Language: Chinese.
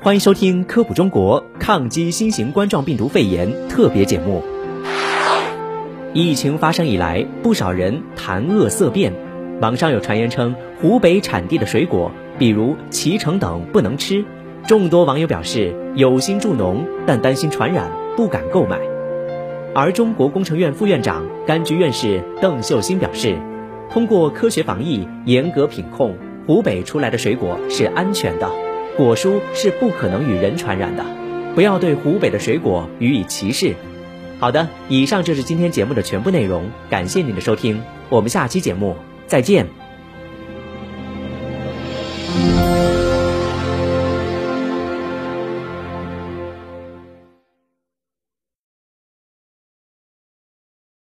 欢迎收听《科普中国抗击新型冠状病毒肺炎》特别节目。疫情发生以来，不少人谈恶色变，网上有传言称湖北产地的水果，比如脐橙等不能吃。众多网友表示有心助农，但担心传染，不敢购买。而中国工程院副院长、柑橘院士邓秀新表示，通过科学防疫、严格品控，湖北出来的水果是安全的。果蔬是不可能与人传染的，不要对湖北的水果予以歧视。好的，以上就是今天节目的全部内容，感谢您的收听，我们下期节目再见。